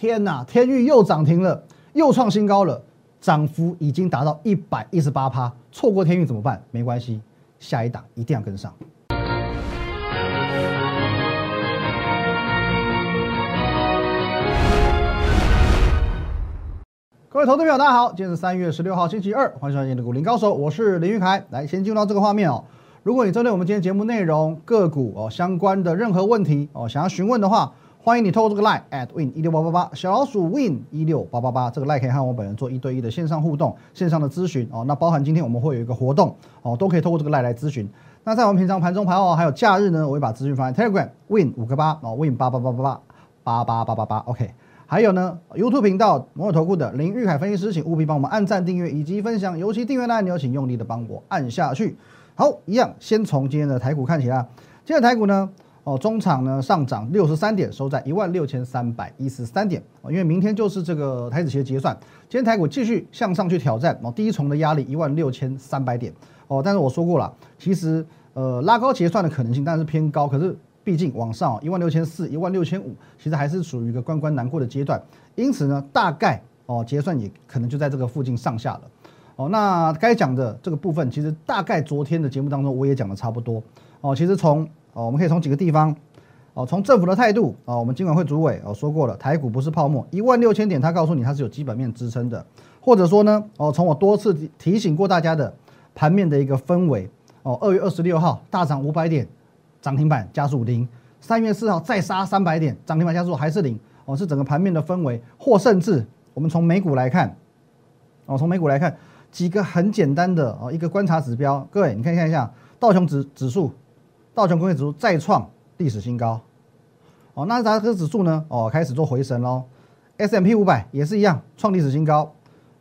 天哪，天域又涨停了，又创新高了，涨幅已经达到一百一十八趴。错过天域怎么办？没关系，下一档一定要跟上。各位投资朋友，大家好，今天是三月十六号，星期二，欢迎收看今天的股林高手，我是林玉凯。来，先进入到这个画面哦。如果你针对我们今天节目内容、个股哦相关的任何问题哦，想要询问的话，欢迎你透过这个 line at win 一六八八八小老鼠 win 一六八八八这个 line 可以和我本人做一对一的线上互动、线上的咨询哦。那包含今天我们会有一个活动哦，都可以透过这个 line 来咨询。那在我们平常盘中盘后还有假日呢，我会把资讯放在 Telegram win 五个八哦 win 八八八八八八八八八八 OK。还有呢，YouTube 频道摩尔投顾的林玉凯分析师，请务必帮我们按赞、订阅以及分享，尤其订阅的按钮，请用力的帮我按下去。好，一样，先从今天的台股看起来。今天的台股呢，哦，中场呢上涨六十三点，收在一万六千三百一十三点。哦，因为明天就是这个台子期的结算，今天台股继续向上去挑战哦第一重的压力一万六千三百点。哦，但是我说过了，其实呃拉高结算的可能性当然是偏高，可是。毕竟往上一万六千四、一万六千五，其实还是属于一个关关难过的阶段。因此呢，大概哦结算也可能就在这个附近上下了。哦，那该讲的这个部分，其实大概昨天的节目当中我也讲的差不多。哦，其实从哦我们可以从几个地方哦，从政府的态度哦，我们金管会主委哦说过了，台股不是泡沫，一万六千点，他告诉你它是有基本面支撑的。或者说呢，哦从我多次提醒过大家的盘面的一个氛围哦，二月二十六号大涨五百点。涨停板加速零，三月四号再杀三百点，涨停板加速还是零哦，是整个盘面的氛围，或甚至我们从美股来看，哦，从美股来看几个很简单的哦一个观察指标，各位你看看一下道琼指指数，道琼工业指数再创历史新高，哦，纳斯达克指数呢哦开始做回升喽，S M P 五百也是一样创历史新高，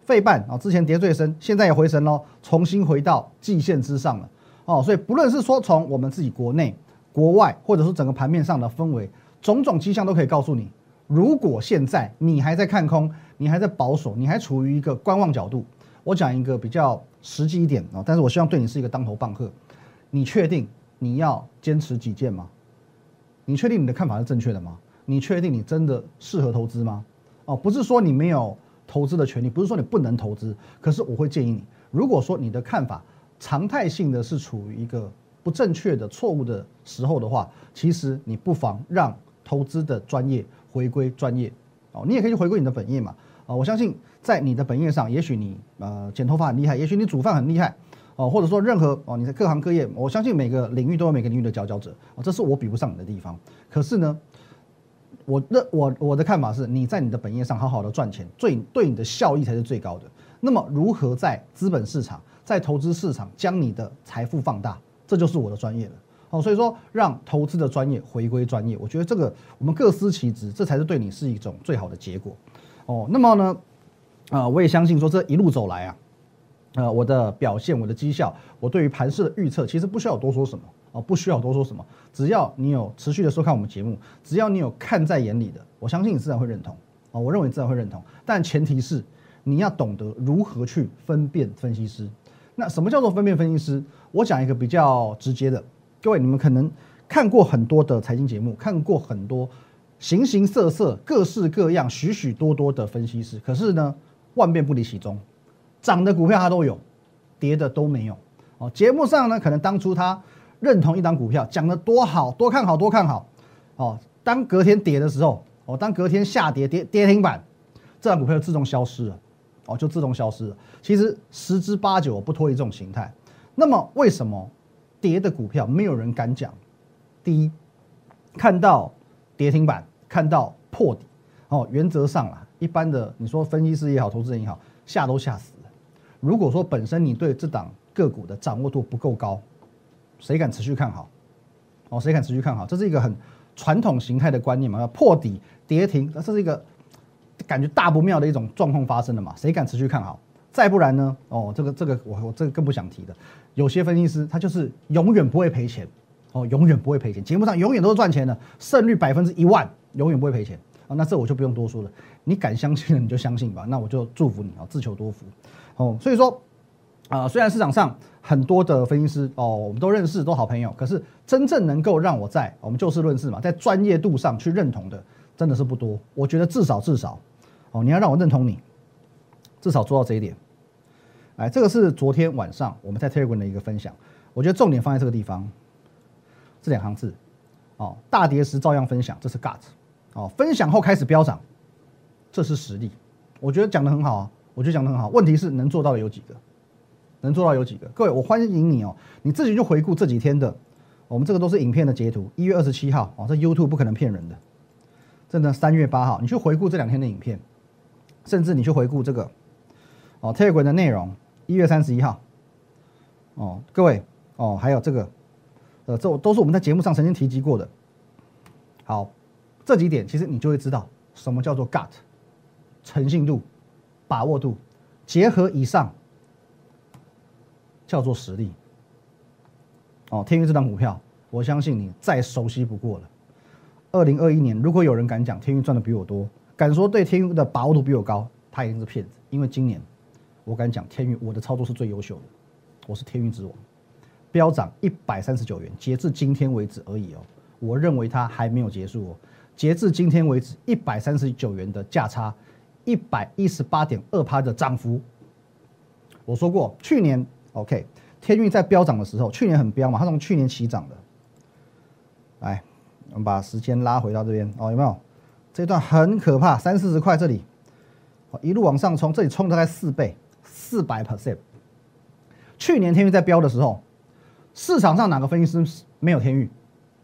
费半啊之前跌最深，现在也回升喽，重新回到季线之上了哦，所以不论是说从我们自己国内。国外或者说整个盘面上的氛围，种种迹象都可以告诉你，如果现在你还在看空，你还在保守，你还处于一个观望角度，我讲一个比较实际一点啊，但是我希望对你是一个当头棒喝。你确定你要坚持己见吗？你确定你的看法是正确的吗？你确定你真的适合投资吗？哦，不是说你没有投资的权利，不是说你不能投资，可是我会建议你，如果说你的看法常态性的是处于一个。不正确的、错误的时候的话，其实你不妨让投资的专业回归专业哦。你也可以去回归你的本业嘛啊！我相信在你的本业上，也许你呃剪头发很厉害，也许你煮饭很厉害哦，或者说任何哦你在各行各业，我相信每个领域都有每个领域的佼佼者哦，这是我比不上你的地方。可是呢，我的我我的看法是，你在你的本业上好好的赚钱，最对你的效益才是最高的。那么如何在资本市场、在投资市场将你的财富放大？这就是我的专业了，哦，所以说让投资的专业回归专业，我觉得这个我们各司其职，这才是对你是一种最好的结果，哦，那么呢，啊，我也相信说这一路走来啊，呃，我的表现，我的绩效，我对于盘势的预测，其实不需要多说什么，哦，不需要多说什么，只要你有持续的收看我们节目，只要你有看在眼里的，我相信你自然会认同，哦，我认为你自然会认同，但前提是你要懂得如何去分辨分析师。那什么叫做分辨分析师？我讲一个比较直接的，各位你们可能看过很多的财经节目，看过很多形形色色、各式各样、许许多多的分析师，可是呢，万变不离其宗，涨的股票他都有，跌的都没有。哦，节目上呢，可能当初他认同一档股票，讲的多好多看好多看好，哦，当隔天跌的时候，哦，当隔天下跌跌跌停板，这档股票就自动消失了。哦，就自动消失了。其实十之八九不脱离这种形态。那么为什么跌的股票没有人敢讲？第一，看到跌停板，看到破底，哦，原则上啊，一般的你说分析师也好，投资人也好，吓都吓死。如果说本身你对这档个股的掌握度不够高，谁敢持续看好？哦，谁敢持续看好？这是一个很传统形态的观念嘛？要破底跌停，这是一个。感觉大不妙的一种状况发生了嘛？谁敢持续看好？再不然呢？哦，这个这个我我这个更不想提的。有些分析师他就是永远不会赔钱，哦，永远不会赔钱，节目上永远都是赚钱的，胜率百分之一万，永远不会赔钱啊。那这我就不用多说了，你敢相信了你就相信吧。那我就祝福你啊，自求多福。哦，所以说啊，虽然市场上很多的分析师哦，我们都认识，都好朋友，可是真正能够让我在我们就事论事嘛，在专业度上去认同的。真的是不多。我觉得至少至少，哦，你要让我认同你，至少做到这一点。哎，这个是昨天晚上我们在 Telegram 的一个分享，我觉得重点放在这个地方，这两行字，哦，大跌时照样分享，这是 gut，哦，分享后开始飙涨，这是实力。我觉得讲的很好啊，我觉得讲的很好。问题是能做到的有几个？能做到有几个？各位，我欢迎你哦，你自己就回顾这几天的，我们这个都是影片的截图。一月二十七号哦，这 YouTube 不可能骗人的。真的，三月八号，你去回顾这两天的影片，甚至你去回顾这个哦 Telegram 的内容。一月三十一号，哦，各位哦，还有这个，呃，这都是我们在节目上曾经提及过的。好，这几点其实你就会知道什么叫做 gut，诚信度、把握度，结合以上叫做实力。哦，天宇这张股票，我相信你再熟悉不过了。二零二一年，如果有人敢讲天宇赚的比我多，敢说对天宇的把握度比我高，他一定是骗子，因为今年。我敢讲，天运我的操作是最优秀的，我是天运之王，飙涨一百三十九元，截至今天为止而已哦。我认为它还没有结束哦。截至今天为止，一百三十九元的价差，一百一十八点二趴的涨幅。我说过，去年 OK，天运在飙涨的时候，去年很飙嘛，它从去年起涨的。来，我们把时间拉回到这边哦，有没有？这段很可怕，三四十块这里，一路往上冲，这里冲大概四倍。四百 percent。去年天运在飙的时候，市场上哪个分析师没有天运？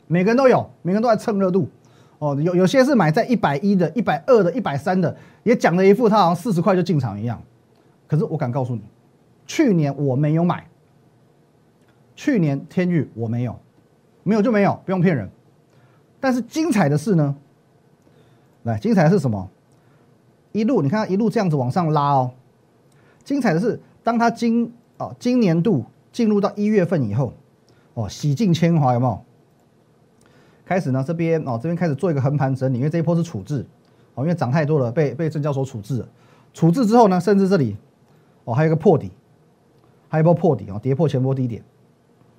每个人都有，每个人都在蹭热度。哦，有有些是买在一百一的、一百二的、一百三的，也讲了一副他好像四十块就进场一样。可是我敢告诉你，去年我没有买。去年天域我没有，没有就没有，不用骗人。但是精彩的是呢，来，精彩的是什么？一路你看一路这样子往上拉哦。精彩的是，当他今哦今年度进入到一月份以后，哦洗尽铅华有没有？开始呢这边哦这边开始做一个横盘整理，因为这一波是处置，哦因为涨太多了被被证交所处置了，处置之后呢，甚至这里哦还有一个破底，还有一波破底哦跌破前波低点，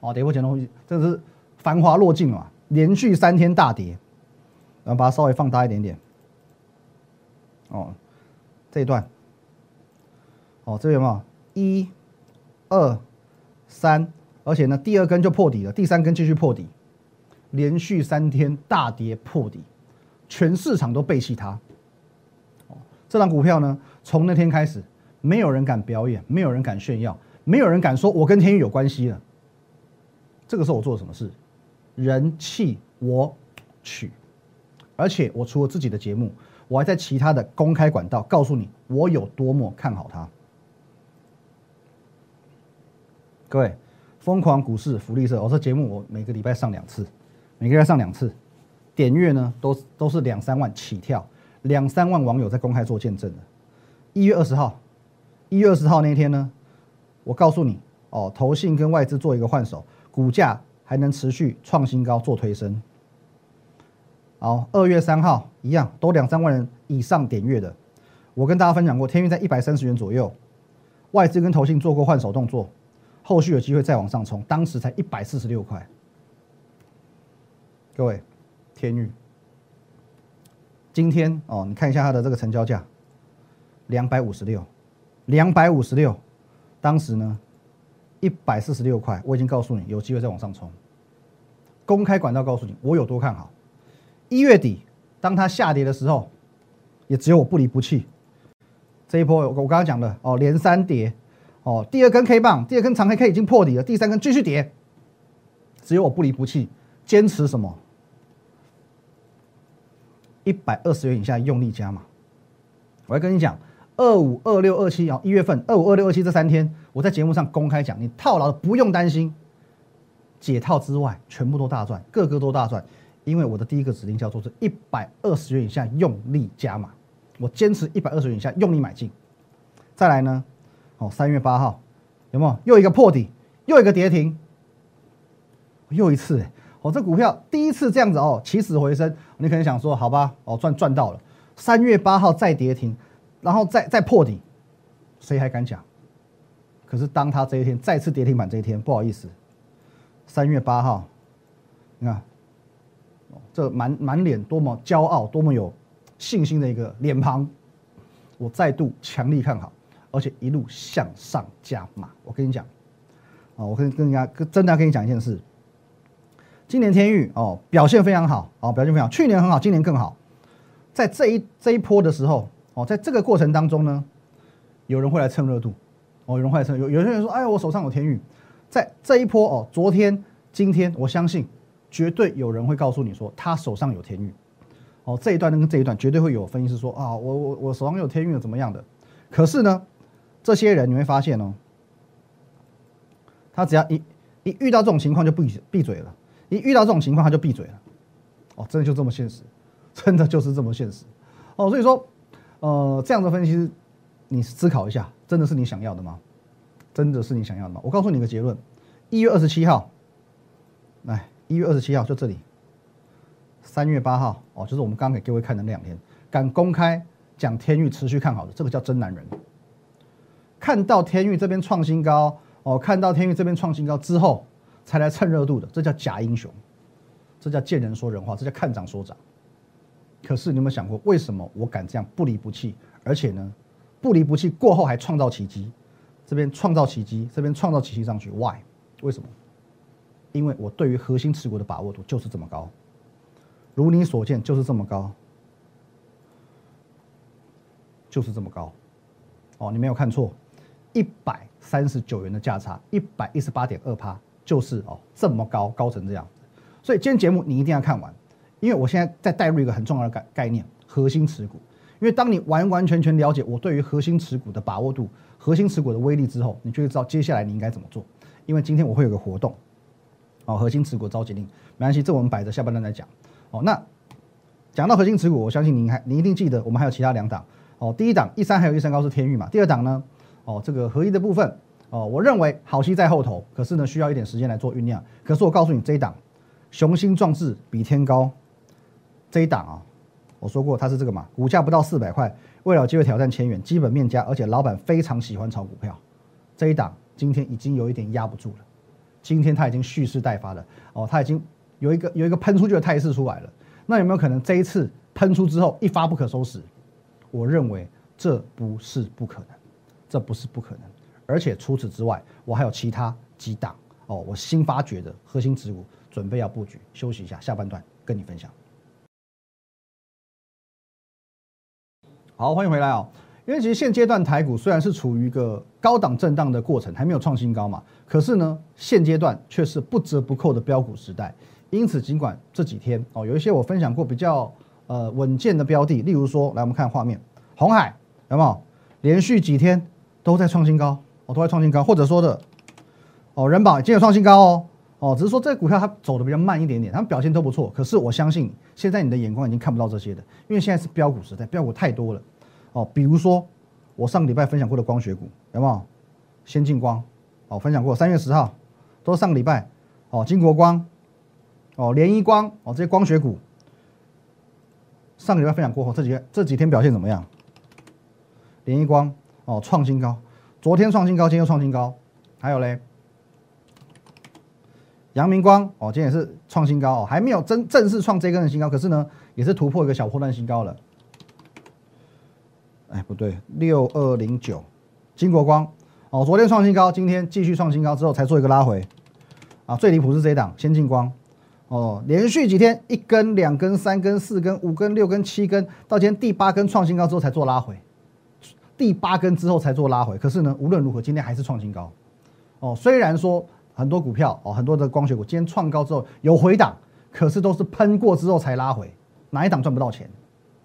哦跌破前波低，这是繁华落尽了，连续三天大跌，然后把它稍微放大一点点，哦这一段。哦，这边有没有一、二、三？而且呢，第二根就破底了，第三根继续破底，连续三天大跌破底，全市场都背弃它。哦，这张股票呢，从那天开始，没有人敢表演，没有人敢炫耀，没有人敢说我跟天宇有关系了。这个时候我做了什么事？人气我取，而且我除了自己的节目，我还在其他的公开管道告诉你我有多么看好它。各位，疯狂股市福利社，我这节目我每个礼拜上两次，每个月上两次，点阅呢都都是两三万起跳，两三万网友在公开做见证的。一月二十号，一月二十号那天呢，我告诉你哦，投信跟外资做一个换手，股价还能持续创新高做推升。好，二月三号一样，都两三万人以上点阅的，我跟大家分享过，天运在一百三十元左右，外资跟投信做过换手动作。后续有机会再往上冲，当时才一百四十六块。各位，天域，今天哦，你看一下它的这个成交价，两百五十六，两百五十六，当时呢一百四十六块，我已经告诉你有机会再往上冲。公开管道告诉你我有多看好。一月底，当它下跌的时候，也只有我不离不弃。这一波我我刚刚讲的哦，连三跌。哦，第二根 K 棒，第二根长黑 K 已经破底了，第三根继续跌，只有我不离不弃，坚持什么？一百二十元以下用力加码。我要跟你讲，二五二六二七啊，一月份二五二六二七这三天，我在节目上公开讲，你套牢的不用担心，解套之外全部都大赚，个个都大赚，因为我的第一个指令叫做是一百二十元以下用力加码，我坚持一百二十元以下用力买进，再来呢？哦，三月八号，有没有又一个破底，又一个跌停，又一次，哦，这股票第一次这样子哦，起死回生，你可能想说，好吧，哦，赚赚到了。三月八号再跌停，然后再再破底，谁还敢讲？可是当他这一天再次跌停板这一天，不好意思，三月八号，你看，这满满脸多么骄傲，多么有信心的一个脸庞，我再度强力看好，而且一路向上加码。我跟你讲，啊，我跟跟人家真的要跟你讲一件事，今年天域哦表现非常好哦，表现非常好，去年很好，今年更好。在这一这一波的时候哦，在这个过程当中呢，有人会来蹭热度哦，有人会来蹭，有有些人说，哎，我手上有天域，在这一波哦，昨天、今天，我相信绝对有人会告诉你说，他手上有天域。哦，这一段跟这一段绝对会有分析师说啊，我我我手上有天运怎么样的？可是呢，这些人你会发现哦，他只要一一遇到这种情况就闭闭嘴了，一遇到这种情况他就闭嘴了。哦，真的就这么现实，真的就是这么现实。哦，所以说，呃，这样的分析，你思考一下，真的是你想要的吗？真的是你想要的吗？我告诉你个结论，一月二十七号，来，一月二十七号就这里。三月八号哦，就是我们刚给各位看的那两天，敢公开讲天域持续看好的，这个叫真男人。看到天域这边创新高哦，看到天域这边创新高之后才来蹭热度的，这叫假英雄，这叫见人说人话，这叫看涨说涨。可是你有没有想过，为什么我敢这样不离不弃？而且呢，不离不弃过后还创造奇迹，这边创造奇迹，这边创造奇迹上去，Why？为什么？因为我对于核心持股的把握度就是这么高。如你所见，就是这么高，就是这么高，哦，你没有看错，一百三十九元的价差，一百一十八点二趴，就是哦这么高，高成这样。所以今天节目你一定要看完，因为我现在在带入一个很重要的概概念——核心持股。因为当你完完全全了解我对于核心持股的把握度、核心持股的威力之后，你就会知道接下来你应该怎么做。因为今天我会有个活动，哦，核心持股召集令，没关系，这我们摆着下半段再讲。哦，那讲到核心持股，我相信您还您一定记得，我们还有其他两档哦。第一档一三还有一三高是天域嘛？第二档呢？哦，这个合一的部分哦，我认为好戏在后头，可是呢需要一点时间来做酝酿。可是我告诉你，这一档雄心壮志比天高，这一档啊，我说过它是这个嘛，股价不到四百块，为了机会挑战千元，基本面佳，而且老板非常喜欢炒股票。这一档今天已经有一点压不住了，今天它已经蓄势待发了哦，它已经。有一个有一个喷出去的态势出来了，那有没有可能这一次喷出之后一发不可收拾？我认为这不是不可能，这不是不可能。而且除此之外，我还有其他几档哦，我新发掘的核心持股准备要布局。休息一下，下半段跟你分享。好，欢迎回来哦。因为其实现阶段台股虽然是处于一个高档震荡的过程，还没有创新高嘛，可是呢，现阶段却是不折不扣的标股时代。因此，尽管这几天哦，有一些我分享过比较呃稳健的标的，例如说，来我们看画面，红海有没有连续几天都在创新高，哦都在创新高，或者说的哦人保今天有创新高哦，哦只是说这股票它走的比较慢一点点，它们表现都不错，可是我相信现在你的眼光已经看不到这些的，因为现在是标股时代，标股太多了哦，比如说我上个礼拜分享过的光学股有没有？先进光哦分享过，三月十号都是上个礼拜哦，金国光。哦，联一光哦，这些光学股，上个礼拜分享过后，这几这几天表现怎么样？联一光哦，创新高，昨天创新高，今天又创新高，还有嘞，阳明光哦，今天也是创新高哦，还没有真正式创这根的新高，可是呢，也是突破一个小破段新高了。哎，不对，六二零九，金国光。哦，昨天创新高，今天继续创新高之后才做一个拉回，啊，最离谱是这一档先进光。哦，连续几天一根、两根、三根、四根、五根、六根、七根，到今天第八根创新高之后才做拉回，第八根之后才做拉回。可是呢，无论如何，今天还是创新高。哦，虽然说很多股票哦，很多的光学股今天创高之后有回档，可是都是喷过之后才拉回，哪一档赚不到钱？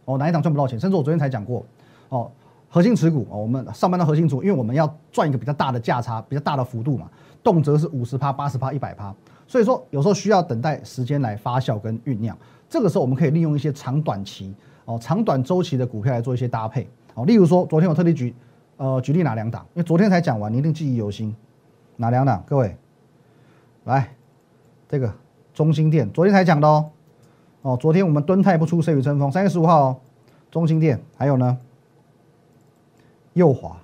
哦，哪一档赚不到钱？甚至我昨天才讲过，哦，核心持股哦，我们上班的核心持股，因为我们要赚一个比较大的价差、比较大的幅度嘛，动辄是五十趴、八十趴、一百趴。所以说，有时候需要等待时间来发酵跟酝酿。这个时候，我们可以利用一些长短期哦、长短周期的股票来做一些搭配哦。例如说，昨天我特地举呃举例哪两档？因为昨天才讲完，你一定记忆犹新。哪两档？各位，来，这个中心店昨天才讲的哦。哦，昨天我们敦泰不出，谁与争锋？三月十五号哦，中心店还有呢，右华，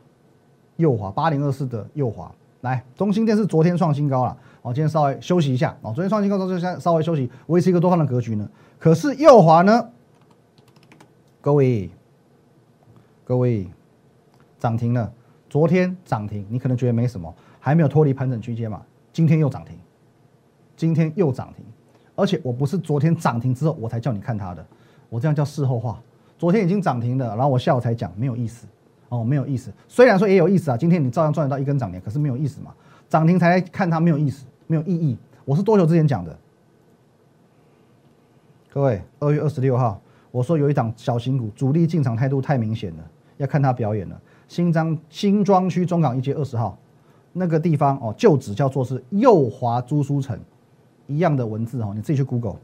右华八零二四的右华，来，中心店是昨天创新高了。哦，今天稍微休息一下哦。昨天创新高之后，就先稍微休息，维持一个多方的格局呢。可是右华呢，各位，各位，涨停了，昨天涨停，你可能觉得没什么，还没有脱离盘整区间嘛？今天又涨停，今天又涨停，而且我不是昨天涨停之后我才叫你看它的，我这样叫事后话。昨天已经涨停了，然后我下午才讲，没有意思哦，没有意思。虽然说也有意思啊，今天你照样赚得到一根涨停，可是没有意思嘛？涨停才来看它没有意思，没有意义。我是多久之前讲的？各位，二月二十六号，我说有一档小型股主力进场态度太明显了，要看他表演了。新庄新庄区中港一街二十号那个地方哦，旧址叫做是右华租书城，一样的文字哦，你自己去 Google，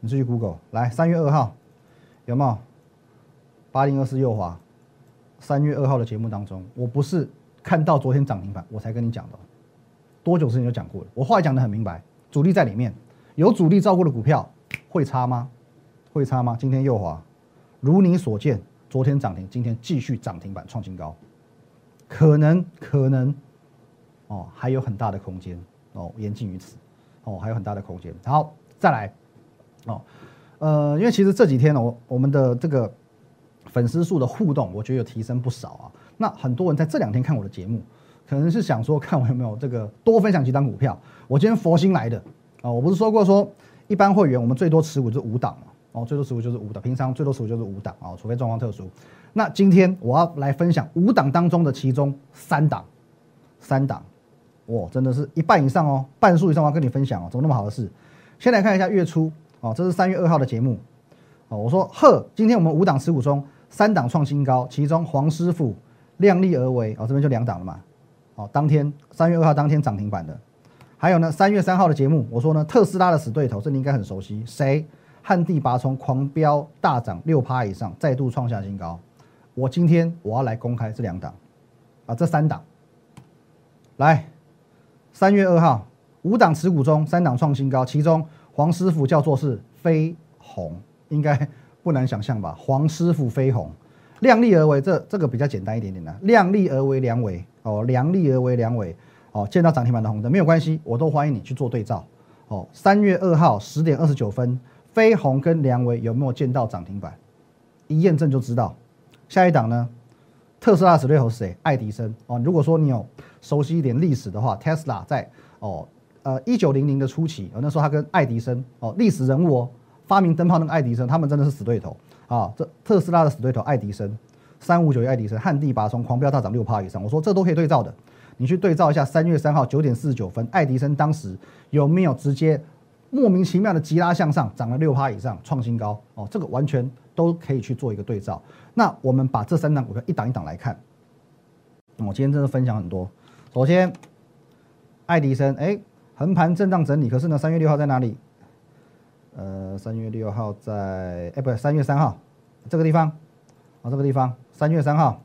你自己去 Google 来，三月二号有没有？八零二四右华，三月二号的节目当中，我不是看到昨天涨停板我才跟你讲的，多久之前就讲过了。我话讲的很明白，主力在里面，有主力照顾的股票会差吗？会差吗？今天右华，如你所见，昨天涨停，今天继续涨停板创新高，可能可能哦，还有很大的空间哦，言尽于此哦，还有很大的空间。好，再来哦，呃，因为其实这几天呢，我我们的这个。粉丝数的互动，我觉得有提升不少啊。那很多人在这两天看我的节目，可能是想说看我有没有这个多分享几档股票。我今天佛心来的啊，我不是说过说一般会员我们最多持股就五档嘛，哦，最多持股就是五档，平常最多持股就是五档啊，除非状况特殊。那今天我要来分享五档当中的其中三档，三档，哇，真的是一半以上哦，半数以上我要跟你分享哦，怎么那么好的事？先来看一下月初哦，这是三月二号的节目哦，我说呵，今天我们五档持股中。三档创新高，其中黄师傅量力而为哦，这边就两档了嘛。哦，当天三月二号当天涨停板的，还有呢，三月三号的节目，我说呢，特斯拉的死对头，这你应该很熟悉，谁？旱地拔葱，狂飙大涨六趴以上，再度创下新高。我今天我要来公开这两档啊，这三档。来，三月二号五档持股中三档创新高，其中黄师傅叫做是飞鸿，应该。不难想象吧？黄师傅飞鸿，量力而为，这这个比较简单一点点的。量力而为，良为哦，量力而为，良为哦。见到涨停板的红灯没有关系，我都欢迎你去做对照哦。三月二号十点二十九分，飞鸿跟梁为有没有见到涨停板？一验证就知道。下一档呢？特斯拉死对头是谁？爱迪生哦。如果说你有熟悉一点历史的话，Tesla 在哦呃一九零零的初期，那时候他跟爱迪生哦历史人物哦。发明灯泡那个爱迪生，他们真的是死对头啊！这特斯拉的死对头爱迪生，三五九一爱迪生，旱地拔葱，狂飙大涨六趴以上。我说这都可以对照的，你去对照一下，三月三号九点四十九分，爱迪生当时有没有直接莫名其妙的急拉向上，涨了六趴以上，创新高哦？这个完全都可以去做一个对照。那我们把这三档股票一档一档来看，我今天真的分享很多。首先，爱迪生，哎，横盘震荡整理，可是呢，三月六号在哪里？呃，三月六号在，哎，不是三月三号，这个地方，哦，这个地方，三月三号，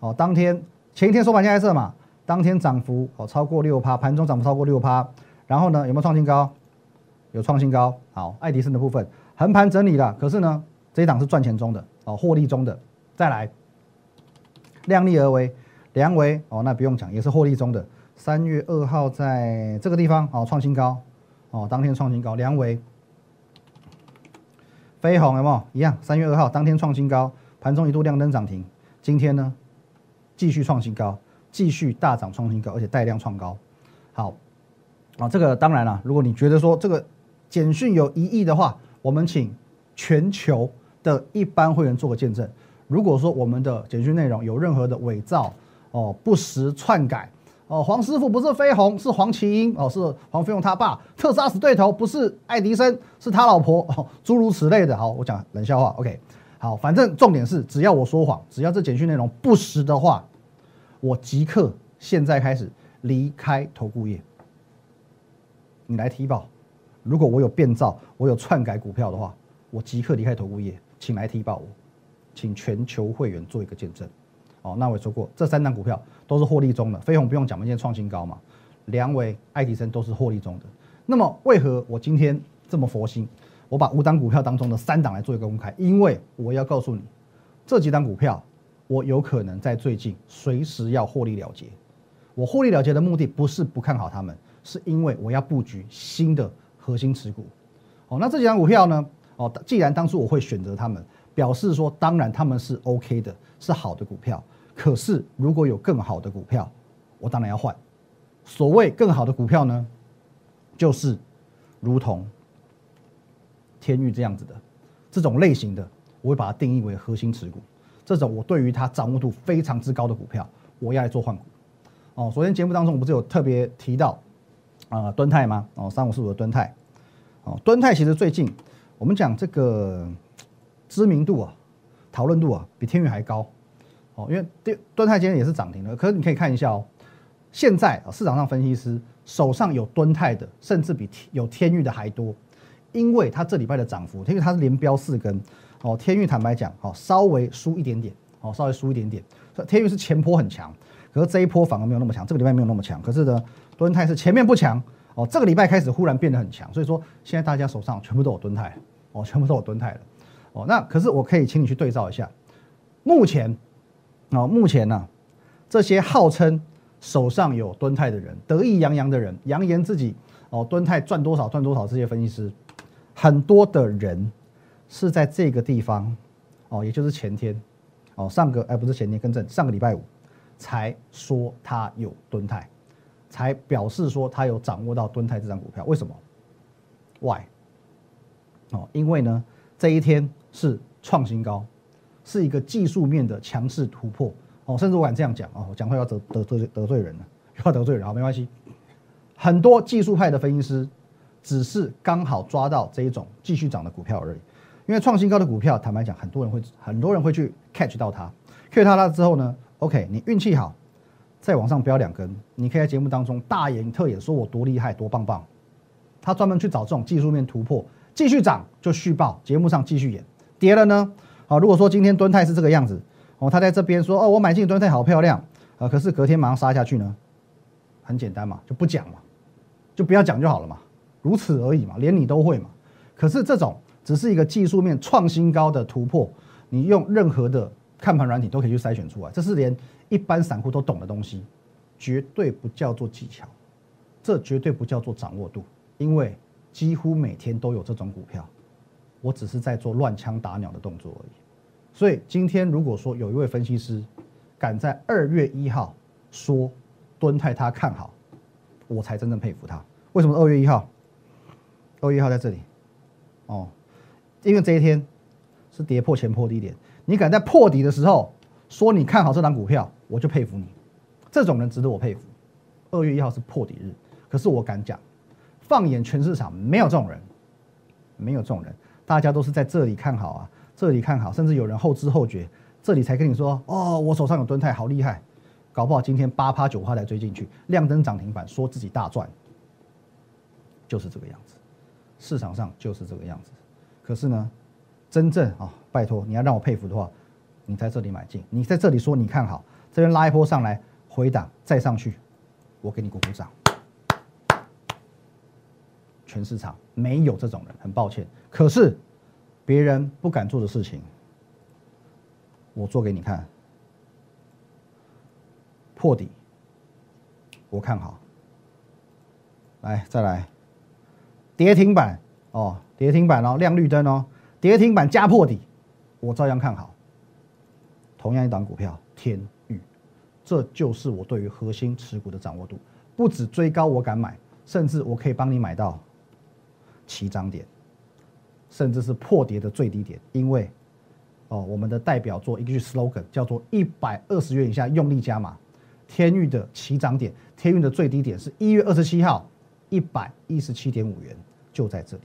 哦，当天前一天收盘价黑色嘛，当天涨幅哦超过六趴，盘中涨幅超过六趴，然后呢有没有创新高？有创新高，好，爱迪生的部分横盘整理了，可是呢这一档是赚钱中的，哦，获利中的，再来，量力而为，良为，哦，那不用讲，也是获利中的，三月二号在这个地方，哦，创新高，哦，当天创新高，良为。飞鸿有没有一样？三月二号当天创新高，盘中一度亮灯涨停。今天呢，继续创新高，继续大涨创新高，而且带量创高。好，啊，这个当然了，如果你觉得说这个简讯有疑义的话，我们请全球的一般会员做个见证。如果说我们的简讯内容有任何的伪造、哦不实、篡改。哦，黄师傅不是飞鸿，是黄麒英哦，是黄飞鸿他爸。特斯拉死对头不是爱迪生，是他老婆哦，诸如此类的。好，我讲冷笑话。OK，好，反正重点是，只要我说谎，只要这简讯内容不实的话，我即刻现在开始离开投顾业。你来提报，如果我有变造，我有篡改股票的话，我即刻离开投顾业，请来提报我，请全球会员做一个见证。哦，那我也说过，这三档股票都是获利中的。飞鸿不用讲，今天创新高嘛。良伟、爱迪生都是获利中的。那么为何我今天这么佛心？我把五档股票当中的三档来做一个公开，因为我要告诉你，这几档股票我有可能在最近随时要获利了结。我获利了结的目的不是不看好他们，是因为我要布局新的核心持股。哦，那这几张股票呢？哦，既然当初我会选择他们。表示说，当然他们是 OK 的，是好的股票。可是如果有更好的股票，我当然要换。所谓更好的股票呢，就是如同天域这样子的这种类型的，我会把它定义为核心持股。这种我对于它掌握度非常之高的股票，我要来做换股。哦，昨天节目当中我不是有特别提到啊，敦泰吗？哦，三五四五的敦泰。哦，敦泰其实最近我们讲这个知名度啊、讨论度啊，比天宇还高。哦，因为敦敦泰今天也是涨停的，可是你可以看一下哦，现在市场上分析师手上有敦泰的，甚至比有天域的还多，因为它这礼拜的涨幅，因为它是连标四根。哦，天域坦白讲，哦，稍微输一点点，哦，稍微输一点点。天域是前坡很强，可是这一波反而没有那么强，这个礼拜没有那么强。可是呢，蹲泰是前面不强。哦，这个礼拜开始忽然变得很强，所以说现在大家手上全部都有蹲泰，哦，全部都有蹲泰了，哦，那可是我可以请你去对照一下，目前，哦，目前呢，这些号称手上有蹲泰的人，得意洋洋的人，扬言自己哦蹲泰赚多少赚多少，这些分析师，很多的人是在这个地方，哦，也就是前天，哦，上个哎不是前天，更正，上个礼拜五才说他有蹲泰。才表示说他有掌握到敦泰这张股票，为什么？Why？哦，因为呢，这一天是创新高，是一个技术面的强势突破哦，甚至我敢这样讲哦，我讲话要得得得得罪人了，要得罪人啊，没关系。很多技术派的分析师只是刚好抓到这一种继续涨的股票而已，因为创新高的股票，坦白讲，很多人会很多人会去 catch 到它，catch 到它之后呢，OK，你运气好。再往上飙两根，你可以在节目当中大言特演说我多厉害多棒棒。他专门去找这种技术面突破，继续涨就续报，节目上继续演。跌了呢，好，如果说今天蹲泰是这个样子，哦，他在这边说哦，我买进蹲泰好漂亮啊，可是隔天马上杀下去呢，很简单嘛，就不讲嘛，就不要讲就好了嘛，如此而已嘛，连你都会嘛。可是这种只是一个技术面创新高的突破，你用任何的看盘软体都可以去筛选出来，这是连。一般散户都懂的东西，绝对不叫做技巧，这绝对不叫做掌握度，因为几乎每天都有这种股票，我只是在做乱枪打鸟的动作而已。所以今天如果说有一位分析师敢在二月一号说敦泰他看好，我才真正佩服他。为什么二月一号？二月一号在这里，哦，因为这一天是跌破前破低点，你敢在破底的时候说你看好这档股票？我就佩服你，这种人值得我佩服。二月一号是破底日，可是我敢讲，放眼全市场没有这种人，没有这种人，大家都是在这里看好啊，这里看好，甚至有人后知后觉，这里才跟你说哦，我手上有吨泰，好厉害，搞不好今天八趴九趴才追进去，亮灯涨停板，说自己大赚，就是这个样子，市场上就是这个样子。可是呢，真正啊，拜托你要让我佩服的话，你在这里买进，你在这里说你看好。这边拉一波上来，回档再上去，我给你鼓鼓掌。全市场没有这种人，很抱歉。可是别人不敢做的事情，我做给你看。破底，我看好。来，再来，跌停板哦，跌停板哦，亮绿灯哦，跌停板加破底，我照样看好。同样一档股票，天。这就是我对于核心持股的掌握度，不止追高我敢买，甚至我可以帮你买到起涨点，甚至是破跌的最低点。因为哦，我们的代表作一句 slogan 叫做“一百二十元以下用力加码”。天域的起涨点，天域的最低点是一月二十七号一百一十七点五元，就在这里，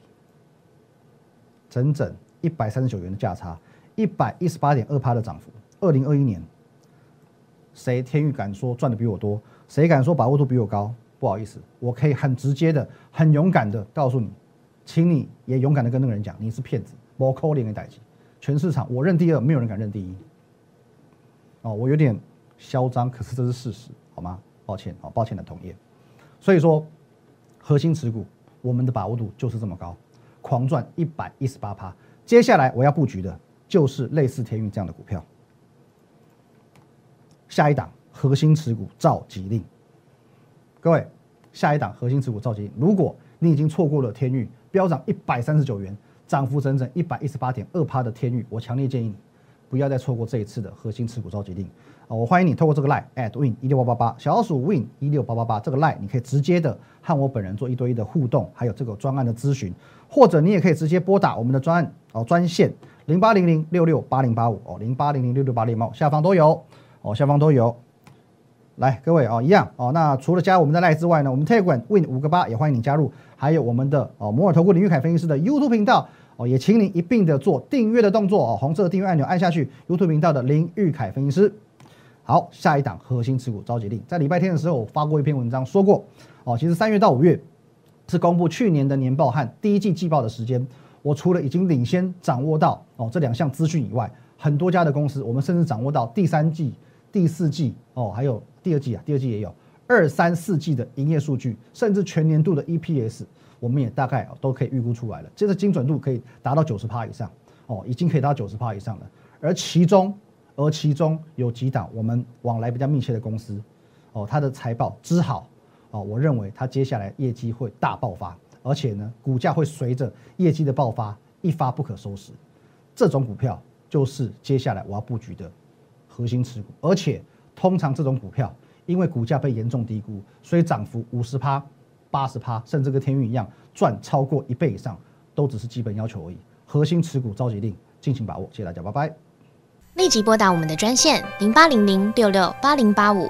整整一百三十九元的价差，一百一十八点二趴的涨幅。二零二一年。谁天域敢说赚的比我多？谁敢说把握度比我高？不好意思，我可以很直接的、很勇敢的告诉你，请你也勇敢的跟那个人讲，你是骗子，我扣脸给逮起。全市场我认第二，没有人敢认第一。哦，我有点嚣张，可是这是事实，好吗？抱歉，好，抱歉的同业。所以说，核心持股，我们的把握度就是这么高，狂赚一百一十八趴。接下来我要布局的就是类似天运这样的股票。下一档核心持股召集令，各位，下一档核心持股召集令，如果你已经错过了天域飙涨一百三十九元，涨幅整整一百一十八点二趴的天域，我强烈建议你不要再错过这一次的核心持股召集令啊！我欢迎你透过这个 line at win 一六八八八小老鼠 win 一六八八八这个 line，你可以直接的和我本人做一对一的互动，还有这个专案的咨询，或者你也可以直接拨打我们的专案哦专线零八零零六六八零八五哦零八零零六六八零八五下方都有哦下方都有。来，各位哦，一样哦。那除了加我们的赖之外呢，我们 Telegram Win 五个八也欢迎你加入，还有我们的哦摩尔投顾林玉凯分析师的 YouTube 频道哦，也请你一并的做订阅的动作哦，红色订阅按钮按下去，YouTube 频道的林玉凯分析师。好，下一档核心持股召集令，在礼拜天的时候我发过一篇文章，说过哦，其实三月到五月是公布去年的年报和第一季季报的时间，我除了已经领先掌握到哦这两项资讯以外，很多家的公司，我们甚至掌握到第三季、第四季哦，还有。第二季啊，第二季也有二三四季的营业数据，甚至全年度的 EPS，我们也大概都可以预估出来了。这个精准度可以达到九十趴以上哦，已经可以达到九十趴以上了。而其中，而其中有几档我们往来比较密切的公司哦，它的财报之好哦，我认为它接下来业绩会大爆发，而且呢，股价会随着业绩的爆发一发不可收拾。这种股票就是接下来我要布局的核心持股，而且。通常这种股票，因为股价被严重低估，所以涨幅五十趴、八十趴，甚至跟天运一样赚超过一倍以上，都只是基本要求而已。核心持股召集令，敬请把握。谢谢大家，拜拜。立即拨打我们的专线零八零零六六八零八五